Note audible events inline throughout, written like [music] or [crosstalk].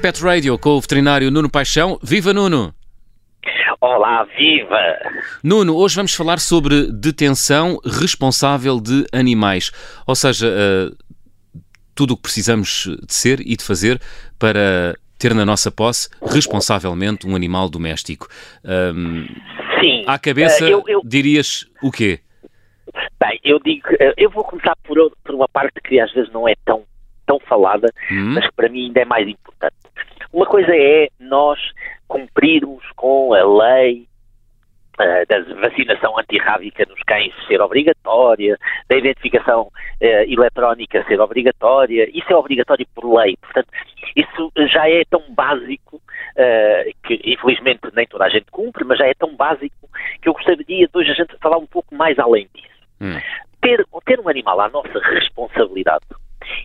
Pet Radio com o veterinário Nuno Paixão. Viva Nuno! Olá, viva! Nuno, hoje vamos falar sobre detenção responsável de animais. Ou seja, uh, tudo o que precisamos de ser e de fazer para ter na nossa posse responsavelmente um animal doméstico. Um, Sim. À cabeça, uh, eu, eu... dirias o quê? Bem, eu digo, eh, eu vou começar por, por uma parte que às vezes não é tão, tão falada, hum? mas que para mim ainda é mais importante. Uma coisa é nós cumprirmos com a lei uh, da vacinação antirrábica nos cães ser obrigatória, da identificação uh, eletrónica ser obrigatória, isso é obrigatório por lei. Portanto, isso já é tão básico uh, que, infelizmente, nem toda a gente cumpre, mas já é tão básico que eu gostaria de hoje a gente falar um pouco mais além disso. Hum. Ter, ter um animal à nossa responsabilidade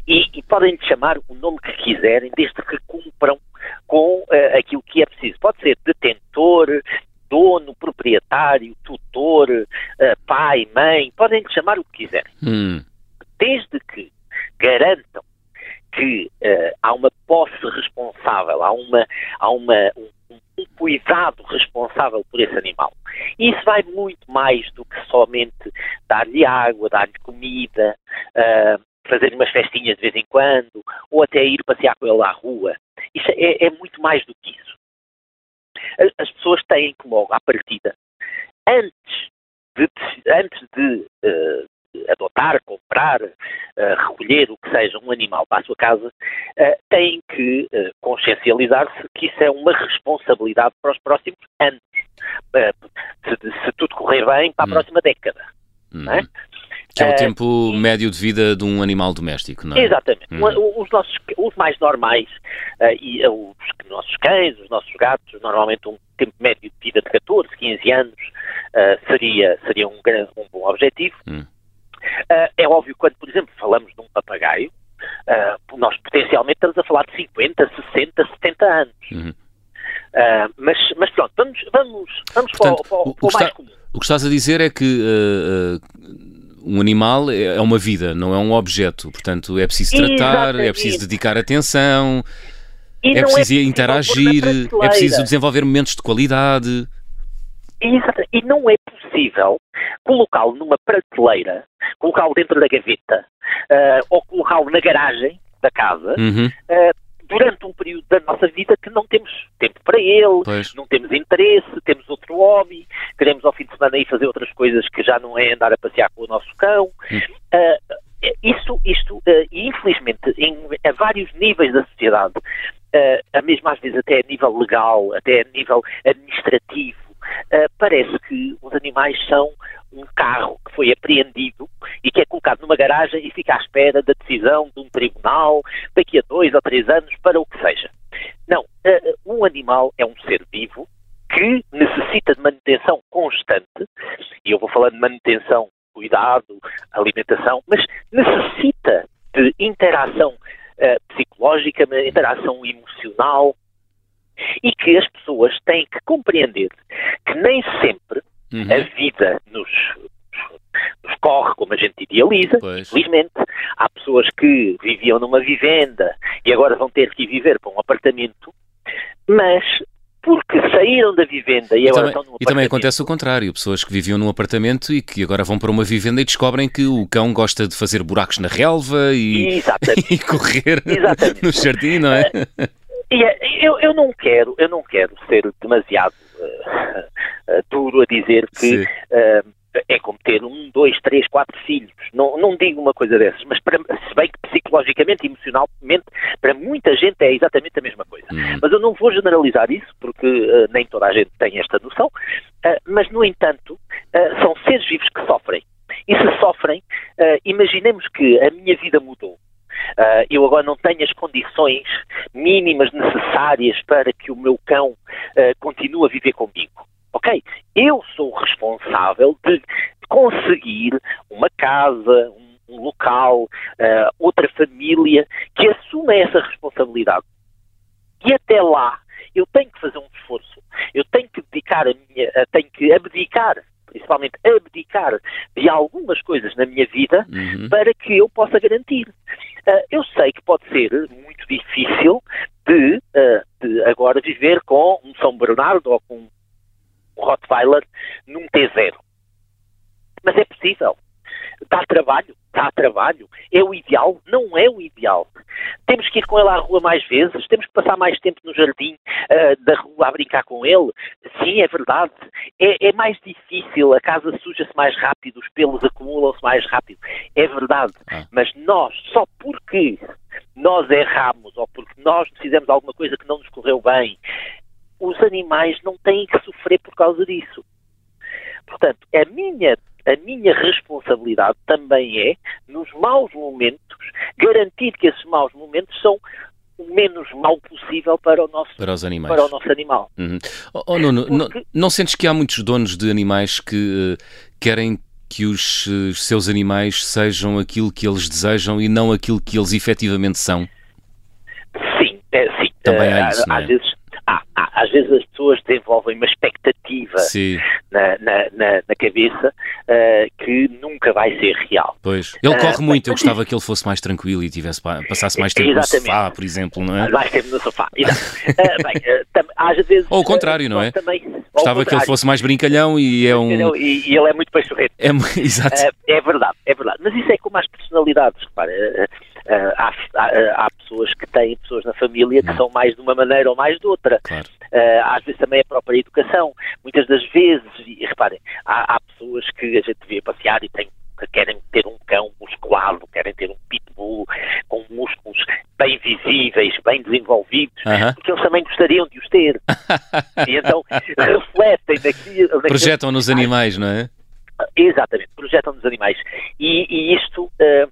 e, e podem chamar o nome que quiserem, desde que cumpram com uh, aquilo que é preciso. Pode ser detentor, dono, proprietário, tutor, uh, pai, mãe, podem chamar o que quiserem. Hum. Desde que garantam que uh, há uma posse responsável, há, uma, há uma, um, um, cuidado responsável por esse animal. E isso vai muito mais do que somente dar-lhe água, dar-lhe comida, uh, fazer umas festinhas de vez em quando, ou até ir passear com ele à rua. Isso é, é muito mais do que isso. As pessoas têm que logo, à partida, antes de, antes de uh, adotar, comprar, uh, recolher o que seja um animal para a sua casa, uh, têm que uh, consciencializar-se que isso é uma responsabilidade para os próximos anos. Se, se, tudo correr bem, para a hum. próxima década. Hum. É? Que é o tempo uh, médio de vida de um animal doméstico, não é? Exatamente. Hum. Os, nossos, os mais normais, uh, e uh, os nossos cães, os nossos gatos, normalmente um tempo médio de vida de 14, 15 anos seria, seria um, um bom objetivo. Hum. É óbvio, quando, por exemplo, falamos de um papagaio, nós potencialmente estamos a falar de 50, 60, 70 anos. Uhum. mas, mas pronto, vamos, vamos, vamos Portanto, para, o, para o, o mais está, comum. O que estás a dizer é que um animal é, é uma vida, não é um objeto. Portanto, é preciso tratar, Exatamente. é preciso dedicar atenção, e é preciso é interagir, é preciso desenvolver momentos de qualidade. Exato. E não é possível colocá-lo numa prateleira, colocá-lo dentro da gaveta uh, ou colocá-lo na garagem da casa uhum. uh, durante um período da nossa vida que não temos tempo para ele, pois. não temos interesse, temos outro hobby, queremos ao fim de semana ir fazer outras coisas que já não é andar a passear com o nosso cão. Hum. Uh, isto, isto uh, infelizmente, em, a vários níveis da sociedade, a mesmo às vezes até a nível legal, até a nível administrativo, parece que os animais são um carro que foi apreendido e que é colocado numa garagem e fica à espera da decisão de um tribunal daqui a dois ou três anos para o que seja. Não, uh, um animal é um ser vivo que necessita de manutenção constante, e eu vou falar de manutenção, cuidado, alimentação, mas necessita de interação uh, psicológica, interação emocional, e que as pessoas têm que compreender que nem sempre uhum. a vida nos, nos, corre como a gente idealiza, pois. infelizmente. Há pessoas que viviam numa vivenda e agora vão ter que viver para um apartamento, mas porque saíram da vivenda e, e agora também, estão num E também acontece o contrário, pessoas que viviam num apartamento e que agora vão para uma vivenda e descobrem que o cão gosta de fazer buracos na relva e, [laughs] e correr Exatamente. no jardim, não é? E eu, eu não quero, eu não quero ser demasiado uh, uh, duro a dizer que é como ter um, dois, três, quatro filhos. Não, não digo uma coisa dessas, mas para, se bem que psicologicamente e emocionalmente, para muita gente é exatamente a mesma coisa. Uhum. Mas eu não vou generalizar isso, porque uh, nem toda a gente tem esta noção, uh, mas, no entanto, uh, são seres vivos que sofrem. E se sofrem, imaginemos que a minha vida mudou. Uh, eu agora não tenho as condições mínimas necessárias para que o meu cão uh, continue a viver comigo. Ok? Eu sou responsável de conseguir uma casa, um, local, uh, outra família que assuma essa responsabilidade. E até lá eu tenho que fazer um esforço, eu tenho que dedicar a minha, tenho que abdicar principalmente abdicar de algumas coisas na minha vida uhum. para que eu possa garantir. Uh, eu sei que pode ser muito difícil de, uh, de, agora viver com um São Bernardo ou com um Rottweiler num T0. Mas é possível. Dá trabalho, dá trabalho. É o ideal? Não é o ideal. Temos que ir com ele à rua mais vezes, temos que passar mais tempo no jardim uh, da rua a brincar com ele. Sim, é verdade. É, é mais difícil, a casa suja-se mais rápido, os pelos acumulam-se mais rápido. É verdade. Ah. Mas nós, só porque nós erramos ou porque nós fizemos alguma coisa que não nos correu bem, os animais não têm que sofrer por causa disso. Portanto, a minha a minha responsabilidade também é, nos maus momentos, garantir que esses maus momentos são o menos mau possível para o nosso, para os animais. Para o nosso animal. Uhum. Oh, oh Nuno, Porque... não, não, sentes que há muitos donos de animais que uh, querem que os uh, seus animais sejam aquilo que eles desejam e não aquilo que eles efetivamente são? Sim, é, sim. Também há isso, uh, às, é? vezes, há, há, às vezes as pessoas desenvolvem uma expectativa na, na, na, na, cabeça uh, que nunca vai ser real. Pois, ele corre uh, muito, eu gostava que ele fosse mais tranquilo e tivesse, passasse mais tempo no sofá, por exemplo, não é? Mais tempo no sofá, uh, bem, às vezes... Ou o contrário, não é? Também, gostava que ele fosse mais brincalhão e é um... E, e ele é muito pachorrento. É, [laughs] exato. é verdade, é verdade. Mas isso é como as personalidades, repara. Uh, há, há, há, pessoas que têm pessoas na família que hum. são mais de uma maneira ou mais de outra. Claro. Uh, às vezes também a própria educação. Muitas das vezes, e reparem, há, há pessoas que a gente vê passear e têm que querem ter um cão musculado, querem ter um pitbull com músculos bem visíveis, bem desenvolvidos, uh -huh. porque eles também gostariam de os ter. [laughs] e então refletem naquilo. Projetam nos animais, não é? Exatamente, projetam nos animais. E, e isto. Uh,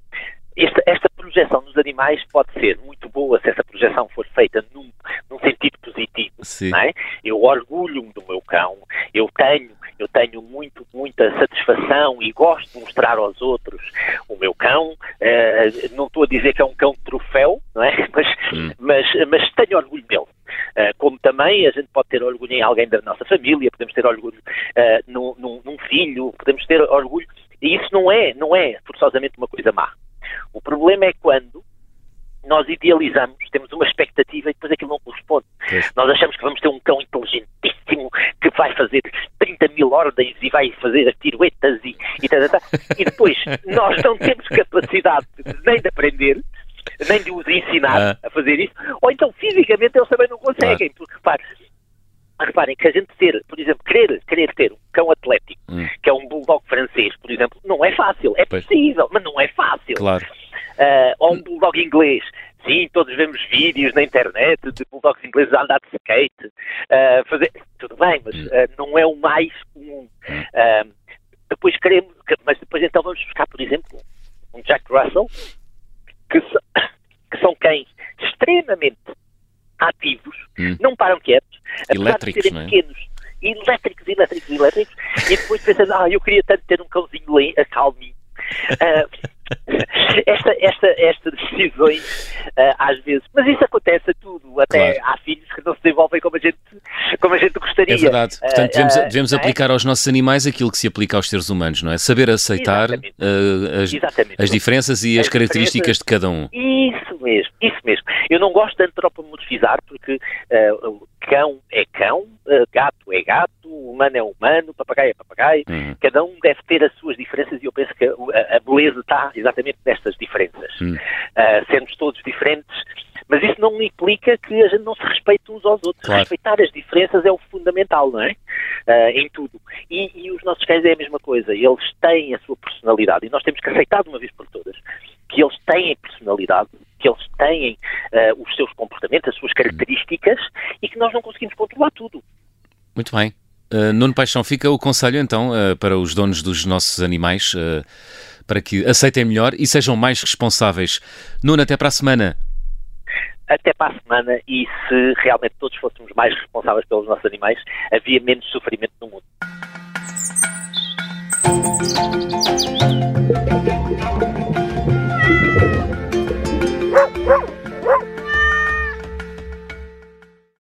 esta, esta, projeção nos animais pode ser muito boa se essa projeção for feita num, num sentido positivo. É? Eu orgulho-me do meu cão, eu tenho, eu tenho muito, muita satisfação e gosto de mostrar aos outros o meu cão. Uh, não estou a dizer que é um cão de troféu, não é? [laughs] mas, hum. mas, mas tenho orgulho dele. Uh, como também a gente pode ter orgulho em alguém da nossa família, podemos ter orgulho uh, num, num, num filho, podemos ter orgulho. E isso não é, não é forçosamente uma coisa má. O problema é quando nós idealizamos, temos uma expectativa e depois aquilo não corresponde. Nós achamos que vamos ter um cão inteligentíssimo que vai fazer 30 mil ordens e vai fazer as piruetas e, e, tá, tá, tá. e depois [laughs] nós não temos capacidade nem de aprender, nem de os ensinar ah. a fazer isso, ou então fisicamente eles também não conseguem, ah. porque repare, reparem que a gente ter, por exemplo, querer, querer ter um cão atlético, hum. que é um bulldog francês, por exemplo, não é fácil. É pois. possível, mas não é fácil. Claro. Uh, ou um bulldog inglês. Sim, todos vemos vídeos na internet de bulldogs ingleses a andar de skate, uh, fazer... Tudo bem, mas uh, não é o mais comum. Uh, depois queremos... Mas depois então vamos buscar, por exemplo, um Jack Russell, que, so... que são cães extremamente ativos, hum. não param quietos, apesar de serem é? pequenos, elétricos, elétricos, elétricos, e depois pensas, ah, eu queria tanto ter um cãozinho calminho. Uh, esta, esta, estas decisões, uh, às vezes, mas isso acontece a tudo, até claro. há filhos que não se desenvolvem como a gente, como a gente gostaria. É verdade, portanto devemos, uh, devemos aplicar é? aos nossos animais aquilo que se aplica aos seres humanos, não é? Saber aceitar as, as, diferenças e as, as características de cada um. Isso mesmo, isso mesmo. Eu não gosto de antropomorfizar porque cão é cão, gato é gato, humano é humano, papagaio é papagaio, uhum. cada um deve ter as suas diferenças e eu penso que a, a beleza está exatamente nestas diferenças. Uhum. Uh, sermos todos diferentes, mas isso não implica que a gente não se respeite uns aos outros. Claro. Respeitar as diferenças é o fundamental, não é? Uh, em tudo. E, e os nossos cães é a mesma coisa, eles têm a sua personalidade e nós temos que aceitar de uma vez por todas que eles têm personalidade, que eles têm uh, os seus comportamentos, as suas características e que nós não conseguimos controlar tudo. Muito bem. Uh, Nuno Paixão, fica o conselho então uh, para os donos dos nossos animais uh, para que aceitem melhor e sejam mais responsáveis. Nuno, até para a semana. Até para a semana e se realmente todos fôssemos mais responsáveis pelos nossos animais, havia menos sofrimento no mundo. Woof, woof!